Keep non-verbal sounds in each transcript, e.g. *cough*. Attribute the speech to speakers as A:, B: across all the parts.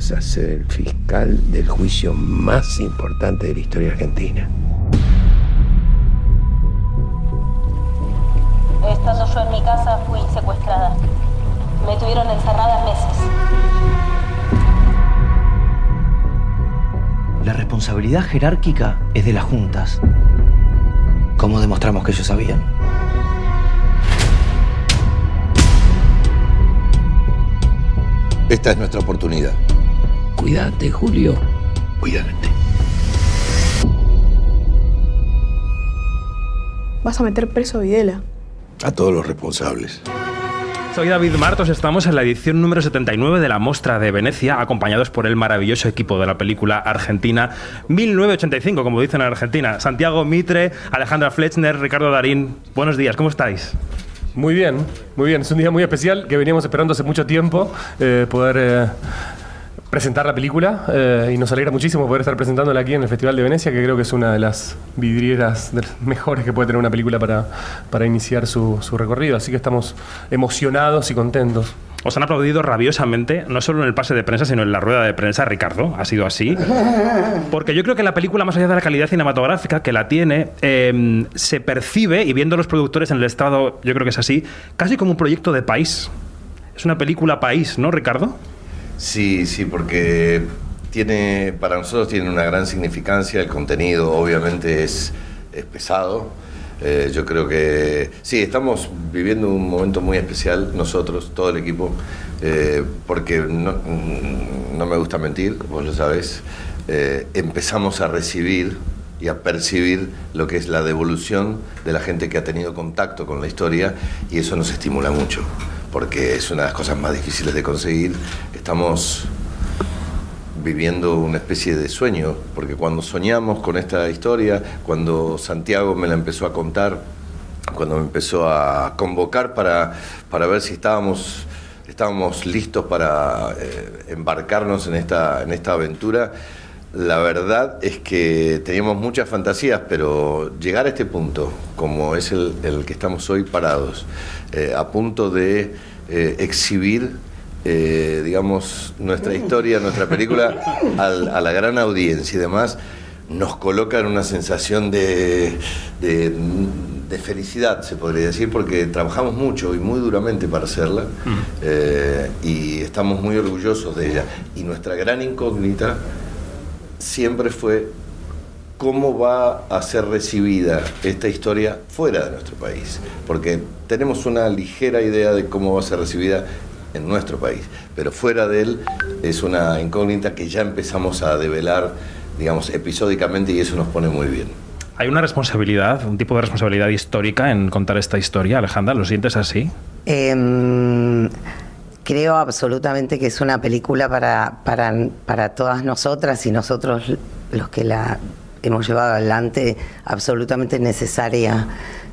A: Vas a ser el fiscal del juicio más importante de la historia argentina.
B: Estando yo en mi casa fui secuestrada. Me tuvieron encerrada meses.
C: La responsabilidad jerárquica es de las juntas. ¿Cómo demostramos que ellos sabían?
D: Esta es nuestra oportunidad.
A: Cuídate, Julio. Cuídate.
E: Vas a meter preso a Videla.
D: A todos los responsables.
F: Soy David Martos, estamos en la edición número 79 de la Mostra de Venecia, acompañados por el maravilloso equipo de la película argentina 1985, como dicen en Argentina. Santiago Mitre, Alejandra Fletchner, Ricardo Darín. Buenos días, ¿cómo estáis?
G: Muy bien, muy bien. Es un día muy especial que veníamos esperando hace mucho tiempo eh, poder eh, presentar la película eh, y nos alegra muchísimo poder estar presentándola aquí en el Festival de Venecia, que creo que es una de las vidrieras de las mejores que puede tener una película para, para iniciar su, su recorrido. Así que estamos emocionados y contentos.
F: Os han aplaudido rabiosamente, no solo en el pase de prensa, sino en la rueda de prensa, Ricardo. Ha sido así. Porque yo creo que la película, más allá de la calidad cinematográfica que la tiene, eh, se percibe, y viendo los productores en el estado, yo creo que es así, casi como un proyecto de país. Es una película país, ¿no, Ricardo?
D: Sí, sí, porque tiene, para nosotros tiene una gran significancia. El contenido, obviamente, es, es pesado. Eh, yo creo que sí, estamos viviendo un momento muy especial nosotros, todo el equipo, eh, porque no, no, me gusta mentir, vos lo sabés, eh, empezamos a recibir y a percibir lo que es la devolución de la gente que ha tenido contacto con la historia y eso nos estimula mucho, porque es una de las cosas más difíciles de conseguir. Estamos viviendo una especie de sueño, porque cuando soñamos con esta historia, cuando Santiago me la empezó a contar, cuando me empezó a convocar para, para ver si estábamos, estábamos listos para eh, embarcarnos en esta, en esta aventura, la verdad es que teníamos muchas fantasías, pero llegar a este punto, como es el, el que estamos hoy parados, eh, a punto de eh, exhibir eh, digamos, nuestra historia, nuestra película *laughs* al, a la gran audiencia y demás, nos coloca en una sensación de, de, de, felicidad, se podría decir, porque trabajamos mucho y muy duramente para hacerla eh, y estamos muy orgullosos de ella. Y nuestra gran incógnita siempre fue cómo va a ser recibida esta historia fuera de nuestro país, porque tenemos una ligera idea de cómo va a ser recibida en nuestro país, pero fuera de él es una incógnita que ya empezamos a develar, digamos, episódicamente y eso nos pone muy bien.
F: Hay una responsabilidad, un tipo de responsabilidad histórica en contar esta historia, Alejandra, ¿lo sientes así?
H: Eh, creo absolutamente que es una película para, para, para todas nosotras y nosotros los que la hemos llevado adelante, absolutamente necesaria.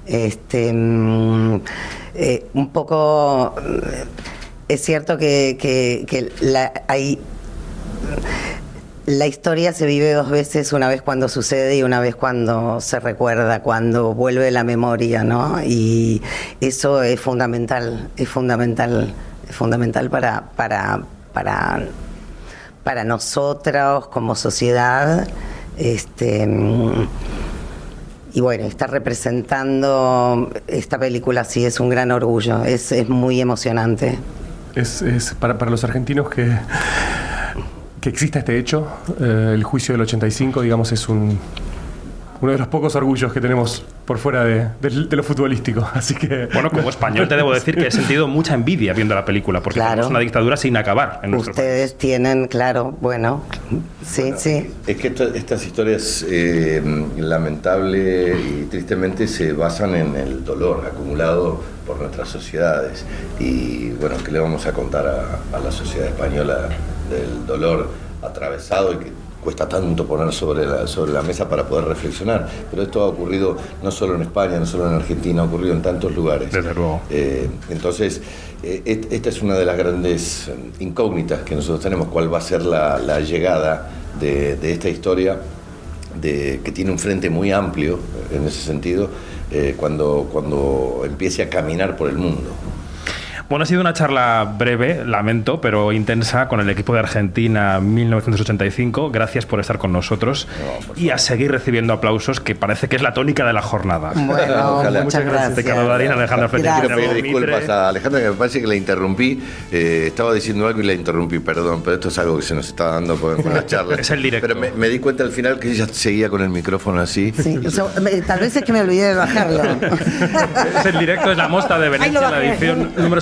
H: Este, eh, un poco es cierto que, que, que la, hay, la historia se vive dos veces, una vez cuando sucede y una vez cuando se recuerda, cuando vuelve la memoria, ¿no? Y eso es fundamental, es fundamental, fundamental para, para, para, para nosotros como sociedad. Este, y bueno, estar representando esta película sí es un gran orgullo, es, es muy emocionante
G: es, es para, para, los argentinos que, que exista este hecho. Eh, el juicio del 85, digamos, es un, uno de los pocos orgullos que tenemos por fuera de, de, de, lo futbolístico. *laughs* Así que.
F: Bueno, como español te debo decir que he sentido mucha envidia viendo la película, porque claro. es una dictadura sin acabar. En
H: Ustedes
F: país.
H: tienen, claro, bueno, sí,
D: bueno,
H: sí.
D: Es que esto, estas historias, eh, lamentable y tristemente, se basan en el dolor acumulado por nuestras sociedades. Y bueno, ¿qué le vamos a contar a, a la sociedad española del dolor atravesado y que cuesta tanto poner sobre la, sobre la mesa para poder reflexionar. Pero esto ha ocurrido no solo en España, no solo en Argentina, ha ocurrido en tantos lugares.
F: Desde luego.
D: Eh, entonces, eh, esta es una de las grandes incógnitas que nosotros tenemos, cuál va a ser la, la llegada de, de, esta historia, de, que tiene un frente muy amplio en ese sentido, eh, cuando, cuando empiece a caminar por el mundo.
F: Bueno, ha sido una charla breve, lamento, pero intensa con el equipo de Argentina 1985. Gracias por estar con nosotros y a seguir recibiendo aplausos, que parece que es la tónica de la jornada.
H: Bueno, *laughs*
D: Ojalá.
H: muchas gracias.
F: Ricardo Darín, Alejandra.
D: Quiero pedir disculpas a Alejandra, que me parece que la interrumpí. Eh, estaba diciendo algo y la interrumpí, perdón, pero esto es algo que se nos está dando con, con la charla. *laughs*
F: Es el directo.
D: Pero me, me di cuenta al final que ella seguía con el micrófono así.
H: Sí, eso- me- tal vez es que me olvidé de bajarlo.
F: Es el directo, es la mosta de Venecia, la edición número